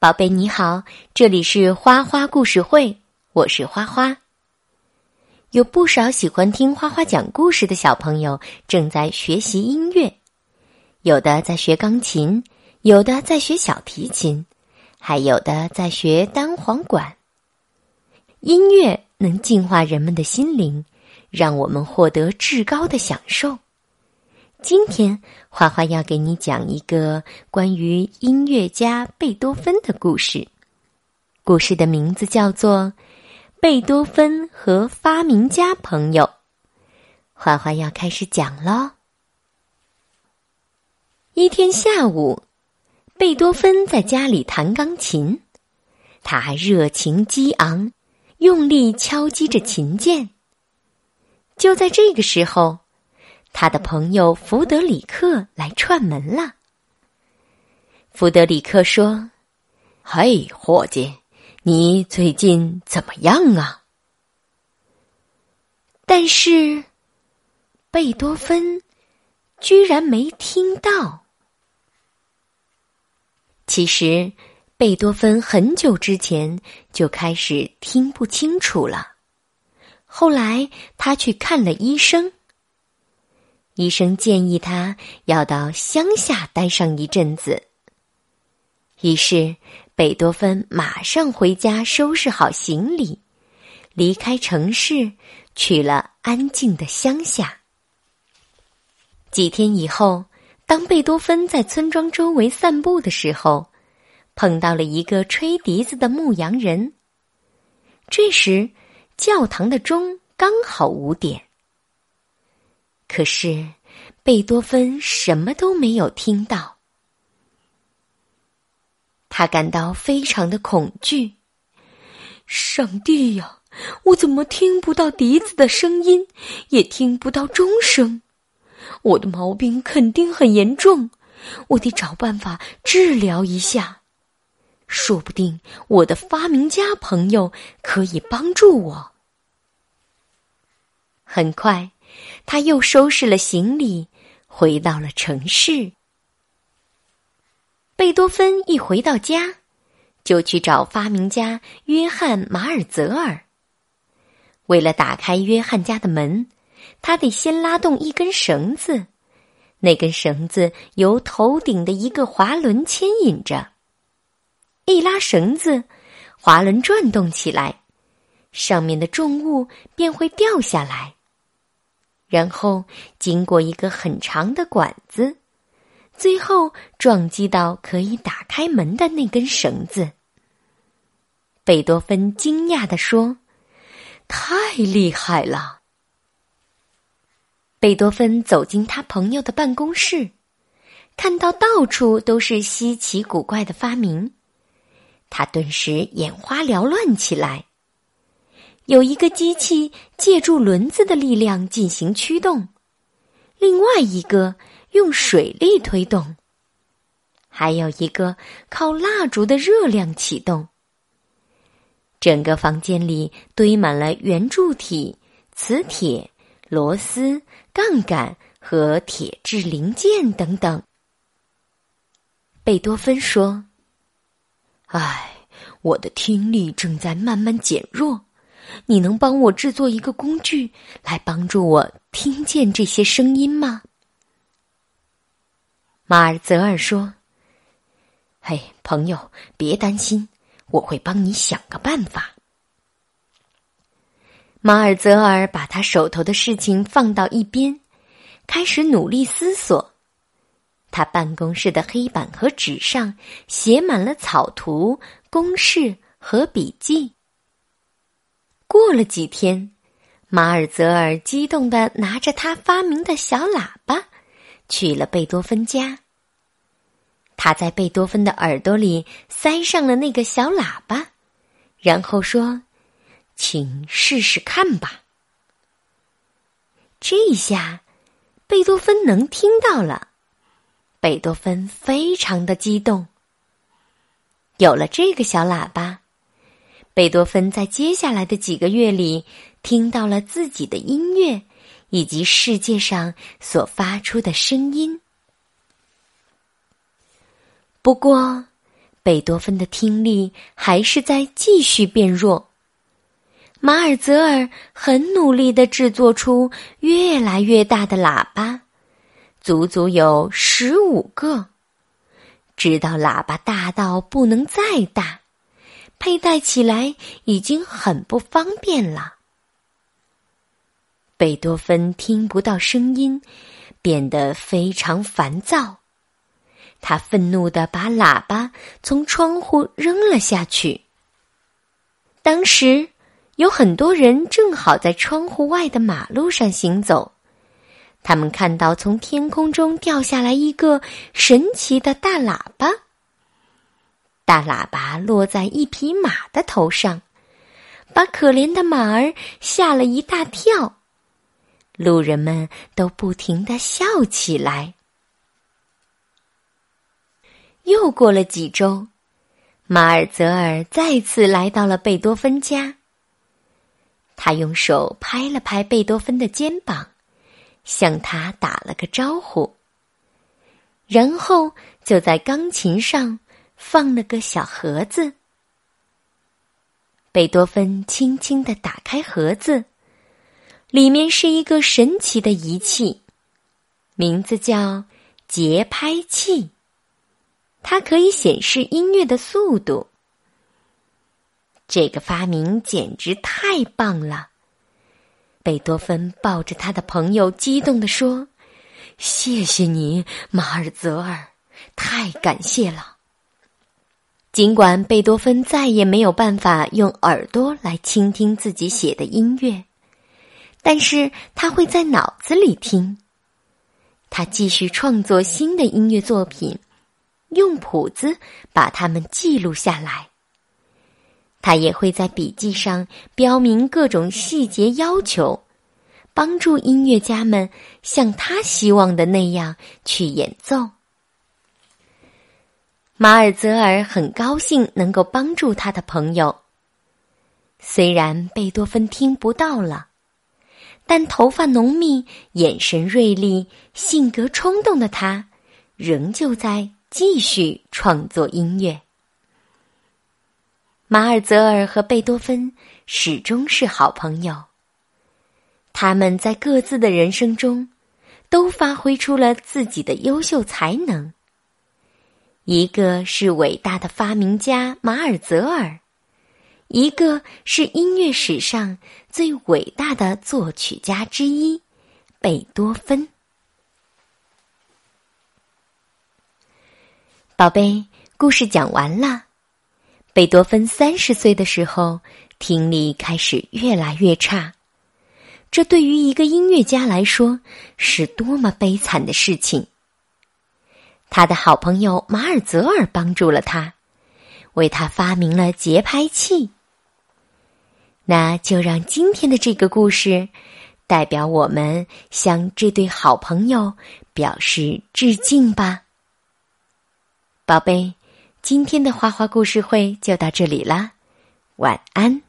宝贝你好，这里是花花故事会，我是花花。有不少喜欢听花花讲故事的小朋友正在学习音乐，有的在学钢琴，有的在学小提琴，还有的在学单簧管。音乐能净化人们的心灵，让我们获得至高的享受。今天，花花要给你讲一个关于音乐家贝多芬的故事。故事的名字叫做《贝多芬和发明家朋友》。花花要开始讲喽。一天下午，贝多芬在家里弹钢琴，他还热情激昂，用力敲击着琴键。就在这个时候。他的朋友弗德里克来串门了。弗德里克说：“嘿，伙计，你最近怎么样啊？”但是，贝多芬居然没听到。其实，贝多芬很久之前就开始听不清楚了。后来，他去看了医生。医生建议他要到乡下待上一阵子。于是，贝多芬马上回家收拾好行李，离开城市，去了安静的乡下。几天以后，当贝多芬在村庄周围散步的时候，碰到了一个吹笛子的牧羊人。这时，教堂的钟刚好五点。可是，贝多芬什么都没有听到，他感到非常的恐惧。上帝呀，我怎么听不到笛子的声音，也听不到钟声？我的毛病肯定很严重，我得找办法治疗一下。说不定我的发明家朋友可以帮助我。很快。他又收拾了行李，回到了城市。贝多芬一回到家，就去找发明家约翰·马尔泽尔。为了打开约翰家的门，他得先拉动一根绳子，那根绳子由头顶的一个滑轮牵引着。一拉绳子，滑轮转动起来，上面的重物便会掉下来。然后经过一个很长的管子，最后撞击到可以打开门的那根绳子。贝多芬惊讶地说：“太厉害了！”贝多芬走进他朋友的办公室，看到到处都是稀奇古怪的发明，他顿时眼花缭乱起来。有一个机器借助轮子的力量进行驱动，另外一个用水力推动，还有一个靠蜡烛的热量启动。整个房间里堆满了圆柱体、磁铁、螺丝、杠杆和铁质零件等等。贝多芬说：“唉，我的听力正在慢慢减弱。”你能帮我制作一个工具来帮助我听见这些声音吗？马尔泽尔说：“嘿，朋友，别担心，我会帮你想个办法。”马尔泽尔把他手头的事情放到一边，开始努力思索。他办公室的黑板和纸上写满了草图、公式和笔记。过了几天，马尔泽尔激动的拿着他发明的小喇叭，去了贝多芬家。他在贝多芬的耳朵里塞上了那个小喇叭，然后说：“请试试看吧。”这下，贝多芬能听到了。贝多芬非常的激动。有了这个小喇叭。贝多芬在接下来的几个月里，听到了自己的音乐，以及世界上所发出的声音。不过，贝多芬的听力还是在继续变弱。马尔泽尔很努力的制作出越来越大的喇叭，足足有十五个，直到喇叭大到不能再大，佩戴起来已经很不方便了。贝多芬听不到声音，变得非常烦躁，他愤怒的把喇叭从窗户扔了下去。当时。有很多人正好在窗户外的马路上行走，他们看到从天空中掉下来一个神奇的大喇叭。大喇叭落在一匹马的头上，把可怜的马儿吓了一大跳。路人们都不停的笑起来。又过了几周，马尔泽尔再次来到了贝多芬家。他用手拍了拍贝多芬的肩膀，向他打了个招呼，然后就在钢琴上放了个小盒子。贝多芬轻轻的打开盒子，里面是一个神奇的仪器，名字叫节拍器，它可以显示音乐的速度。这个发明简直太棒了！贝多芬抱着他的朋友，激动地说：“谢谢你，马尔泽尔，太感谢了。”尽管贝多芬再也没有办法用耳朵来倾听自己写的音乐，但是他会在脑子里听。他继续创作新的音乐作品，用谱子把它们记录下来。他也会在笔记上标明各种细节要求，帮助音乐家们像他希望的那样去演奏。马尔泽尔很高兴能够帮助他的朋友。虽然贝多芬听不到了，但头发浓密、眼神锐利、性格冲动的他，仍旧在继续创作音乐。马尔泽尔和贝多芬始终是好朋友。他们在各自的人生中，都发挥出了自己的优秀才能。一个是伟大的发明家马尔泽尔，一个是音乐史上最伟大的作曲家之一贝多芬。宝贝，故事讲完了。贝多芬三十岁的时候，听力开始越来越差，这对于一个音乐家来说是多么悲惨的事情。他的好朋友马尔泽尔帮助了他，为他发明了节拍器。那就让今天的这个故事，代表我们向这对好朋友表示致敬吧，宝贝。今天的花花故事会就到这里啦，晚安。